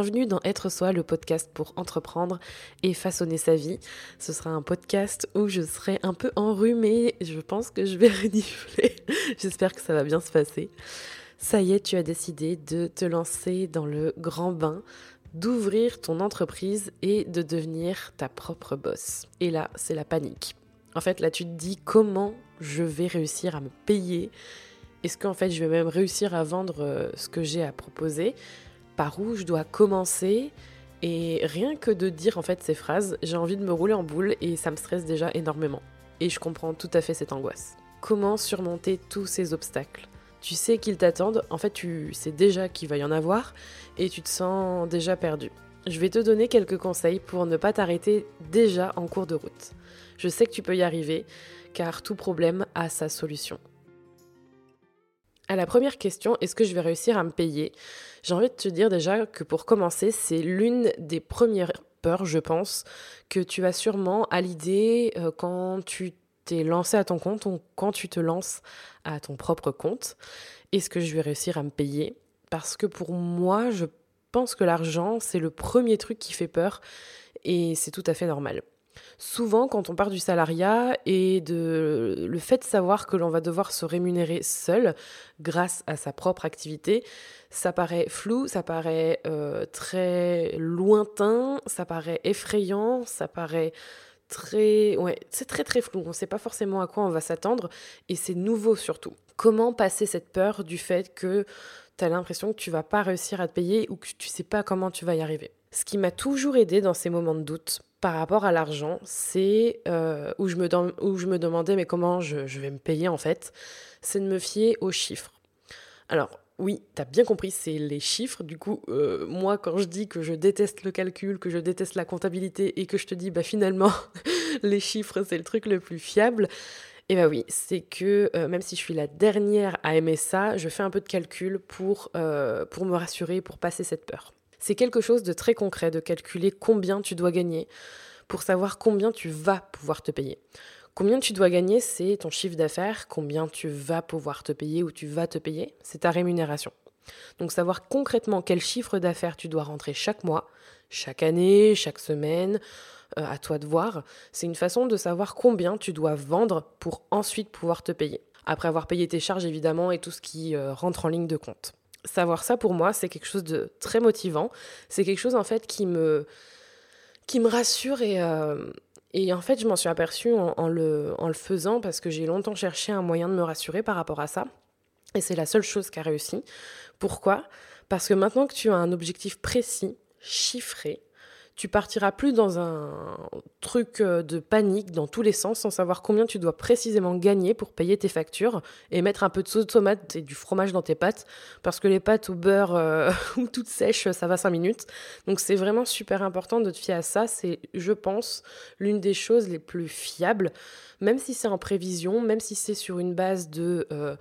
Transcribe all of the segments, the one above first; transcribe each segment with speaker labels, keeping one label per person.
Speaker 1: bienvenue dans Être Soi, le podcast pour entreprendre et façonner sa vie. Ce sera un podcast où je serai un peu enrhumée, je pense que je vais renifler. J'espère que ça va bien se passer. Ça y est, tu as décidé de te lancer dans le grand bain, d'ouvrir ton entreprise et de devenir ta propre boss. Et là, c'est la panique. En fait, là, tu te dis comment je vais réussir à me payer? Est-ce qu'en fait, je vais même réussir à vendre euh, ce que j'ai à proposer? Par où je dois commencer Et rien que de dire en fait ces phrases, j'ai envie de me rouler en boule et ça me stresse déjà énormément. Et je comprends tout à fait cette angoisse. Comment surmonter tous ces obstacles? Tu sais qu'ils t'attendent, en fait tu sais déjà qu'il va y en avoir et tu te sens déjà perdu. Je vais te donner quelques conseils pour ne pas t'arrêter déjà en cours de route. Je sais que tu peux y arriver, car tout problème a sa solution. À la première question, est-ce que je vais réussir à me payer? J'ai envie de te dire déjà que pour commencer, c'est l'une des premières peurs, je pense, que tu as sûrement à l'idée euh, quand tu t'es lancé à ton compte ou quand tu te lances à ton propre compte. Est-ce que je vais réussir à me payer Parce que pour moi, je pense que l'argent, c'est le premier truc qui fait peur et c'est tout à fait normal. Souvent, quand on part du salariat et de le fait de savoir que l'on va devoir se rémunérer seul grâce à sa propre activité, ça paraît flou, ça paraît euh, très lointain, ça paraît effrayant, ça paraît très... Ouais, c'est très très flou, on ne sait pas forcément à quoi on va s'attendre et c'est nouveau surtout. Comment passer cette peur du fait que tu as l'impression que tu vas pas réussir à te payer ou que tu sais pas comment tu vas y arriver? Ce qui m'a toujours aidé dans ces moments de doute, par rapport à l'argent, c'est euh, où, je me demandais mais comment je, vais me payer en fait, c'est de me fier aux chiffres. Alors oui, tu as bien compris, c'est les chiffres. Du coup, euh, moi quand je dis que je déteste le calcul, que je déteste la comptabilité et que je te dis bah finalement les chiffres c'est le truc le plus fiable, eh bah oui, c'est que euh, même si je suis la dernière à aimer ça, je fais un peu de calcul pour, pour me rassurer, pour passer cette peur. C'est quelque chose de très concret, de calculer combien tu dois gagner pour savoir combien tu vas pouvoir te payer. Combien tu dois gagner, c'est ton chiffre d'affaires, combien tu vas pouvoir te payer ou tu vas te payer, c'est ta rémunération. Donc savoir concrètement quel chiffre d'affaires tu dois rentrer chaque mois, chaque année, chaque semaine, euh, à toi de voir, c'est une façon de savoir combien tu dois vendre pour ensuite pouvoir te payer. Après avoir payé tes charges évidemment et tout ce qui euh, rentre en ligne de compte savoir ça pour moi, c'est quelque chose de très motivant. C'est quelque chose en fait qui me, qui me rassure et, euh, et en fait je m'en suis aperçue en, le, en le faisant parce que j'ai longtemps cherché un moyen de me rassurer par rapport à ça. Et c'est la seule chose qui a réussi. Pourquoi? Parce que maintenant que tu as un objectif précis, chiffré, tu partiras plus dans un truc euh, de panique dans tous les sens sans savoir combien tu dois précisément gagner pour payer tes factures et mettre un peu de sauce tomate et du fromage dans tes pâtes parce que les pâtes au beurre euh, ou toutes sèches, ça va 5 minutes. Donc c'est vraiment super important de te fier à ça. C'est, je pense, l'une des choses les plus fiables, même si c'est en prévision, même si c'est sur une base de euh,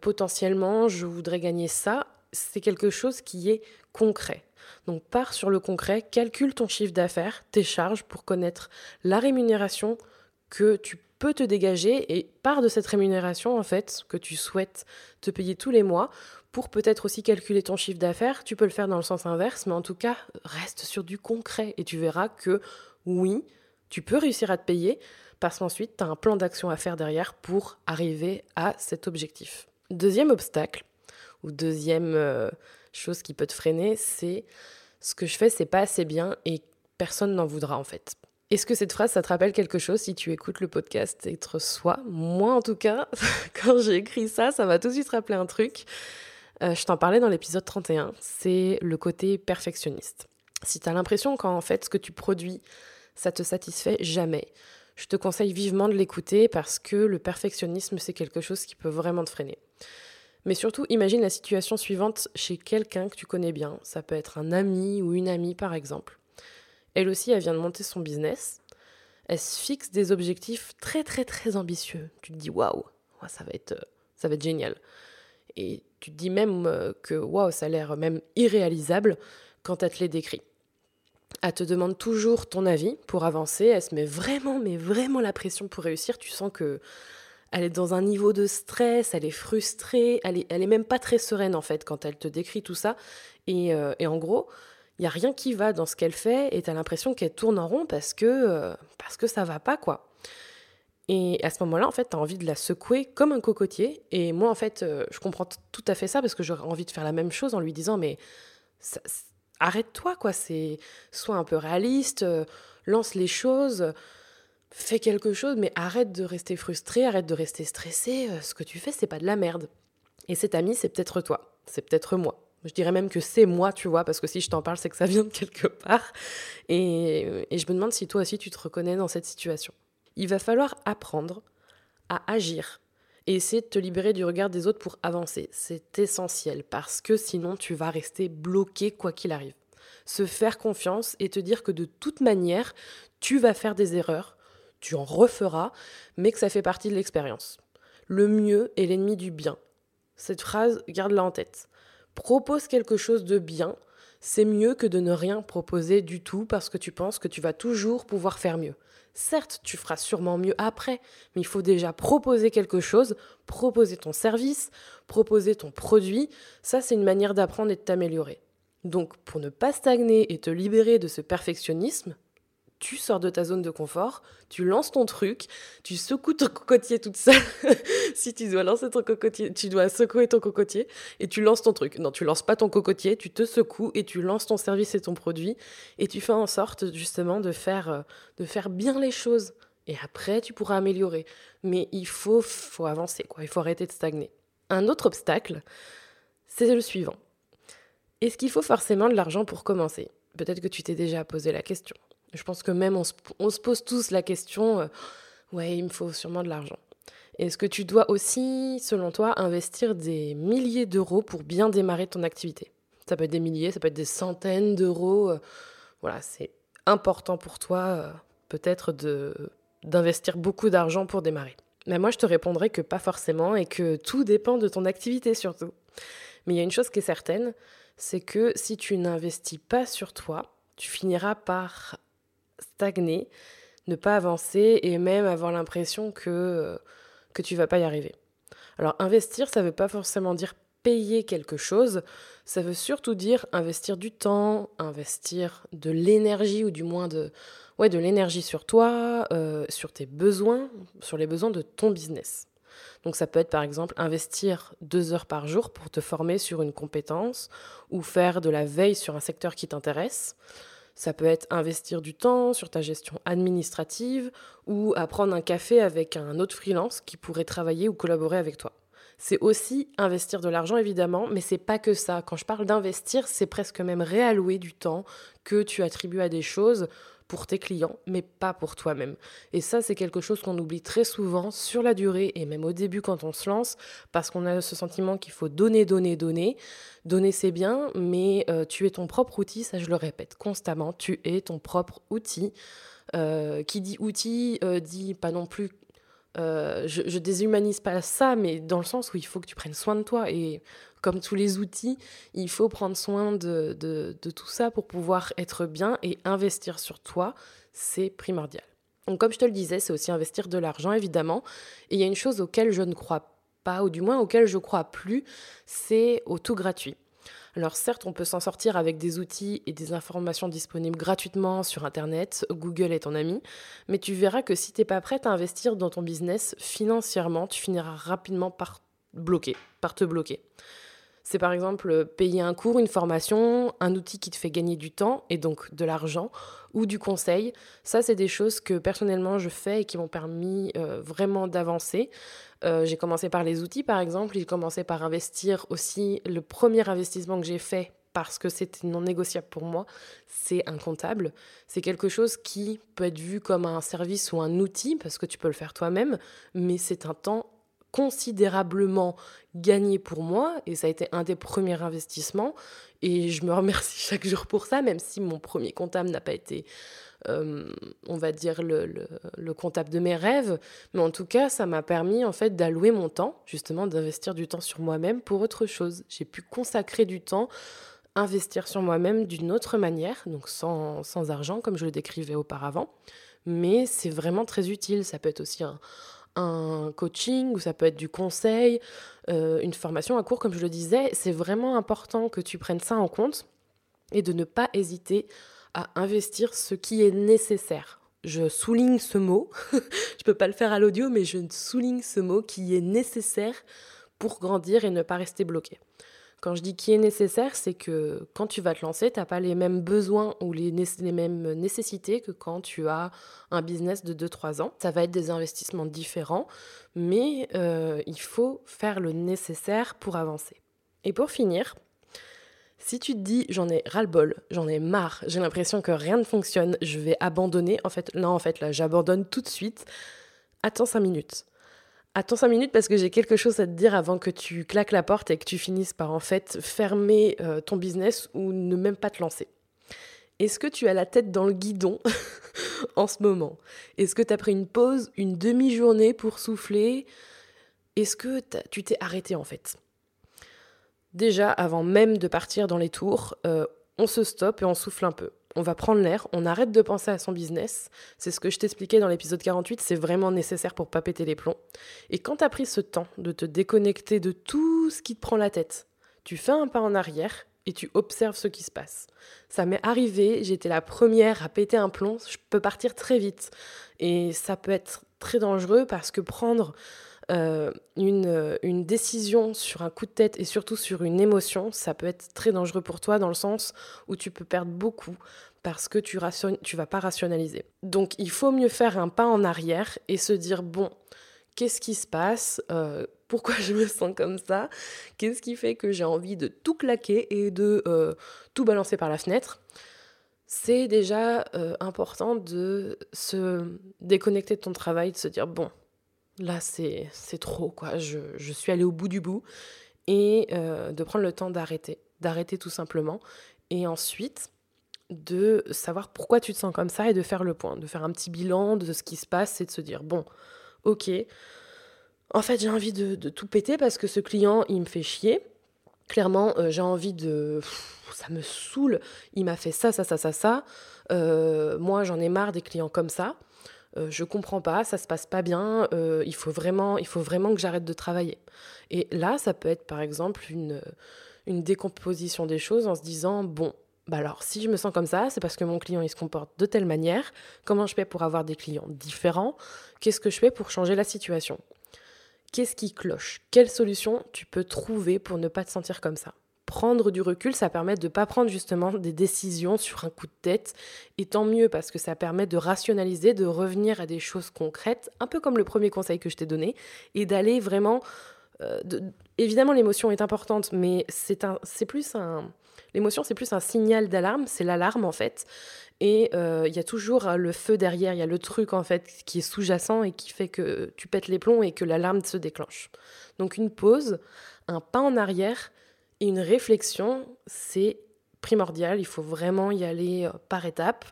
Speaker 1: potentiellement je voudrais gagner ça, c'est quelque chose qui est concret. Donc pars sur le concret, calcule ton chiffre d'affaires, tes charges pour connaître la rémunération que tu peux te dégager et pars de cette rémunération en fait que tu souhaites te payer tous les mois pour peut-être aussi calculer ton chiffre d'affaires. Tu peux le faire dans le sens inverse, mais en tout cas, reste sur du concret et tu verras que oui, tu peux réussir à te payer parce qu'ensuite, tu as un plan d'action à faire derrière pour arriver à cet objectif. Deuxième obstacle, ou deuxième euh, chose qui peut te freiner, c'est ce que je fais, c'est pas assez bien et personne n'en voudra en fait. Est-ce que cette phrase, ça te rappelle quelque chose si tu écoutes le podcast Être soi? Moi, en tout cas, quand j'ai écrit ça, ça m'a tout de suite rappelé un truc. Euh, je t'en parlais dans l'épisode 31, c'est le côté perfectionniste. Si tu as l'impression qu'en fait, ce que tu produis, ça te satisfait jamais, je te conseille vivement de l'écouter parce que le perfectionnisme, c'est quelque chose qui peut vraiment te freiner. Mais surtout, imagine la situation suivante chez quelqu'un que tu connais bien. Ça peut être un ami ou une amie, par exemple. Elle aussi, elle vient de monter son business. Elle se fixe des objectifs très, très, très ambitieux. Tu te dis, waouh, ça, va être, ça va être génial. Et tu te dis même euh, que, waouh, ça a l'air même irréalisable quand elle te les décrit. Elle te demande toujours ton avis pour avancer. Elle se met vraiment, mais vraiment la pression pour réussir. Tu sens que elle est dans un niveau de stress, elle est frustrée, elle est, elle est même pas très sereine en fait quand elle te décrit tout ça. Et, euh, et en gros, il y a rien qui va dans ce qu'elle fait et tu as l'impression qu'elle tourne en rond parce que, euh, parce que ça va pas, quoi. Et à ce moment-là, en fait, tu as envie de la secouer comme un cocotier. Et moi, en fait, euh, je comprends tout à fait ça parce que j'aurais envie de faire la même chose en lui disant, mais arrête-toi, quoi. C'est sois un peu réaliste, euh, lance les choses, fais quelque chose, mais arrête de rester frustré, arrête de rester stressé. Euh, ce que tu fais, c'est pas de la merde. Et cet ami, c'est peut-être toi, c'est peut-être moi. Je dirais même que c'est moi, tu vois, parce que si je t'en parle, c'est que ça vient de quelque part. Et, et je me demande si toi aussi tu te reconnais dans cette situation. Il va falloir apprendre à agir et essayer de te libérer du regard des autres pour avancer. C'est essentiel parce que sinon tu vas rester bloqué quoi qu'il arrive. Se faire confiance et te dire que de toute manière, tu vas faire des erreurs, tu en referas, mais que ça fait partie de l'expérience. Le mieux est l'ennemi du bien. Cette phrase, garde-la en tête. Propose quelque chose de bien, c'est mieux que de ne rien proposer du tout parce que tu penses que tu vas toujours pouvoir faire mieux. Certes, tu feras sûrement mieux après, mais il faut déjà proposer quelque chose, proposer ton service, proposer ton produit. Ça, c'est une manière d'apprendre et de t'améliorer. Donc, pour ne pas stagner et te libérer de ce perfectionnisme, tu sors de ta zone de confort, tu lances ton truc, tu secoues ton cocotier toute seule. si tu dois lancer ton cocotier, tu dois secouer ton cocotier et tu lances ton truc. Non, tu lances pas ton cocotier, tu te secoues et tu lances ton service et ton produit et tu fais en sorte justement de faire, euh, de faire bien les choses. Et après, tu pourras améliorer. Mais il faut, faut avancer, quoi. Il faut arrêter de stagner. Un autre obstacle, c'est le suivant. Est-ce qu'il faut forcément de l'argent pour commencer? Peut-être que tu t'es déjà posé la question. Je pense que même on se, pose tous la question, euh, ouais, il me faut sûrement de l'argent. Est-ce que tu dois aussi, selon toi, investir des milliers d'euros pour bien démarrer ton activité? Ça peut être des milliers, ça peut être des centaines d'euros. Euh, voilà, c'est important pour toi euh, peut-être d'investir beaucoup d'argent pour démarrer. Mais moi, je te répondrai que pas forcément et que tout dépend de ton activité surtout. Mais il y a une chose qui est certaine, c'est que si tu n'investis pas sur toi, tu finiras par stagner, ne pas avancer et même avoir l'impression que, euh, que tu vas pas y arriver. Alors investir, ça ne veut pas forcément dire payer quelque chose, ça veut surtout dire investir du temps, investir de l'énergie ou du moins de, ouais, de l'énergie sur toi, euh, sur tes besoins, sur les besoins de ton business. Donc ça peut être par exemple investir deux heures par jour pour te former sur une compétence ou faire de la veille sur un secteur qui t'intéresse. Ça peut être investir du temps sur ta gestion administrative ou apprendre un café avec un autre freelance qui pourrait travailler ou collaborer avec toi. C'est aussi investir de l'argent évidemment, mais c'est pas que ça. Quand je parle d'investir, c'est presque même réallouer du temps que tu attribues à des choses pour tes clients, mais pas pour toi-même. Et ça, c'est quelque chose qu'on oublie très souvent sur la durée et même au début quand on se lance, parce qu'on a ce sentiment qu'il faut donner, donner, donner. Donner, c'est bien, mais euh, tu es ton propre outil, ça je le répète constamment, tu es ton propre outil. Euh, qui dit outil euh, dit pas non plus je, je, déshumanise pas ça, mais dans le sens où il faut que tu prennes soin de toi. Et comme tous les outils, il faut prendre soin de, de, tout ça pour pouvoir être bien et investir sur toi, c'est primordial. Donc comme je te le disais, c'est aussi investir de l'argent, évidemment. Et il y a une chose auquel je ne crois pas, ou du moins auquel je crois plus, c'est au tout gratuit. Alors certes, on peut s'en sortir avec des outils et des informations disponibles gratuitement sur Internet, Google est ton ami, mais tu verras que si tu n'es pas prête à investir dans ton business financièrement, tu finiras rapidement par bloquer, par te bloquer. C'est par exemple payer un cours, une formation, un outil qui te fait gagner du temps et donc de l'argent ou du conseil. Ça, c'est des choses que personnellement je fais et qui m'ont permis euh, vraiment d'avancer. Euh, j'ai commencé par les outils par exemple, j'ai commencé par investir aussi. Le premier investissement que j'ai fait parce que c'était non négociable pour moi, c'est un comptable. C'est quelque chose qui peut être vu comme un service ou un outil parce que tu peux le faire toi-même, mais c'est un temps considérablement gagné pour moi et ça a été un des premiers investissements et je me remercie chaque jour pour ça même si mon premier comptable n'a pas été euh, on va dire le, le, comptable de mes rêves mais en tout cas ça m'a permis en fait d'allouer mon temps justement d'investir du temps sur moi-même pour autre chose. J'ai pu consacrer du temps investir sur moi-même d'une autre manière donc sans, sans argent comme je le décrivais auparavant mais c'est vraiment très utile. Ça peut être aussi un un coaching ou ça peut être du conseil, euh, une formation, un cours, comme je le disais. C'est vraiment important que tu prennes ça en compte et de ne pas hésiter à investir ce qui est nécessaire. Je souligne ce mot, je peux pas le faire à l'audio, mais je souligne ce mot qui est nécessaire pour grandir et ne pas rester bloqué. Quand je dis qui est nécessaire, c'est que quand tu vas te lancer, tu n'as pas les mêmes besoins ou les, mêmes nécessités que quand tu as un business de 2-3 ans. Ça va être des investissements différents, mais euh, il faut faire le nécessaire pour avancer. Et pour finir, si tu te dis j'en ai ras-le-bol, j'en ai marre, j'ai l'impression que rien ne fonctionne, je vais abandonner, en fait, non, en fait, là, j'abandonne tout de suite, attends 5 minutes. Attends 5 minutes parce que j'ai quelque chose à te dire avant que tu claques la porte et que tu finisses par en fait fermer euh, ton business ou ne même pas te lancer. Est-ce que tu as la tête dans le guidon en ce moment? Est-ce que tu as pris une pause, une demi-journée pour souffler? Est-ce que tu t'es arrêté en fait? Déjà, avant même de partir dans les tours, euh, on se stoppe et on souffle un peu on va prendre l'air, on arrête de penser à son business. C'est ce que je t'expliquais dans l'épisode 48, c'est vraiment nécessaire pour pas péter les plombs. Et quand tu as pris ce temps de te déconnecter de tout ce qui te prend la tête, tu fais un pas en arrière et tu observes ce qui se passe. Ça m'est arrivé, j'étais la première à péter un plomb, je peux partir très vite. Et ça peut être très dangereux parce que prendre euh, une, euh, une, décision sur un coup de tête et surtout sur une émotion, ça peut être très dangereux pour toi dans le sens où tu peux perdre beaucoup parce que tu ne tu vas pas rationaliser. Donc il faut mieux faire un pas en arrière et se dire bon, qu'est-ce qui se passe euh, Pourquoi je me sens comme ça Qu'est-ce qui fait que j'ai envie de tout claquer et de tout balancer par la fenêtre c'est déjà important de se déconnecter de ton travail, de se dire bon, là c'est trop quoi, je, je, suis allée au bout du bout et euh, de prendre le temps d'arrêter, d'arrêter tout simplement et ensuite de savoir pourquoi tu te sens comme ça et de faire le point, de faire un petit bilan de ce qui se passe et de se dire bon, ok, en fait j'ai envie de, de, tout péter parce que ce client il me fait chier. Clairement, euh, j'ai envie de. ça me saoule. Il m'a fait ça, ça, ça, ça, ça. Euh, moi, j'en ai marre des clients comme ça. Euh, je comprends pas, ça se passe pas bien, euh, il, faut vraiment, il faut vraiment que j'arrête de travailler. Et là, ça peut être par exemple une, une décomposition des choses en se disant, bon, bah alors si je me sens comme ça, c'est parce que mon client il se comporte de telle manière, comment je fais pour avoir des clients différents, qu'est-ce que je fais pour changer la situation? Qu'est-ce qui cloche? Quelle solution tu peux trouver pour ne pas te sentir comme ça? Prendre du recul, ça permet de ne pas prendre justement des décisions sur un coup de tête. Et tant mieux parce que ça permet de rationaliser, de revenir à des choses concrètes, un peu comme le premier conseil que je t'ai donné, et d'aller vraiment... Euh, évidemment, l'émotion est importante, mais c'est plus un... L'émotion, c'est plus un signal d'alarme, c'est l'alarme en fait. Et euh, il y a toujours le feu derrière, il y a le truc en fait qui est sous-jacent et qui fait que tu pètes les plombs et que l'alarme se déclenche. Donc une pause, un pas en arrière, une réflexion, c'est primordial, il faut vraiment y aller euh, par étapes.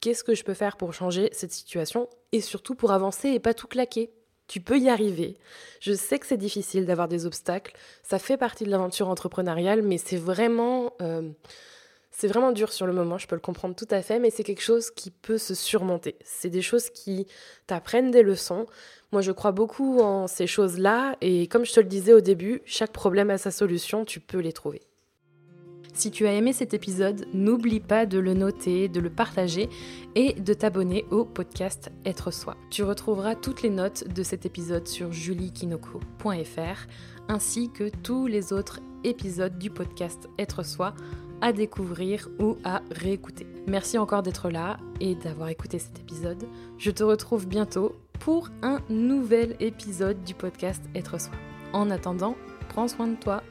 Speaker 1: Qu'est-ce que je peux faire pour changer cette situation et surtout pour avancer et pas tout claquer? Tu peux y arriver. Je sais que c'est difficile d'avoir des obstacles. Ça fait partie de l'aventure entrepreneuriale, mais c'est vraiment, euh, c'est vraiment dur sur le moment. Je peux le comprendre tout à fait, mais c'est quelque chose qui peut se surmonter. C'est des choses qui t'apprennent des leçons. Moi, je crois beaucoup en ces choses-là et comme je te le disais au début, chaque problème a sa solution, tu peux les trouver. Si tu as aimé cet épisode, n'oublie pas de le noter, de le partager et de t'abonner au podcast Être Soi. Tu retrouveras toutes les notes de cet épisode sur juliekinoko.fr ainsi que tous les autres épisodes du podcast Être Soi à découvrir ou à réécouter. Merci encore d'être là et d'avoir écouté cet épisode. Je te retrouve bientôt pour un nouvel épisode du podcast Être soi. En attendant, prends soin de toi.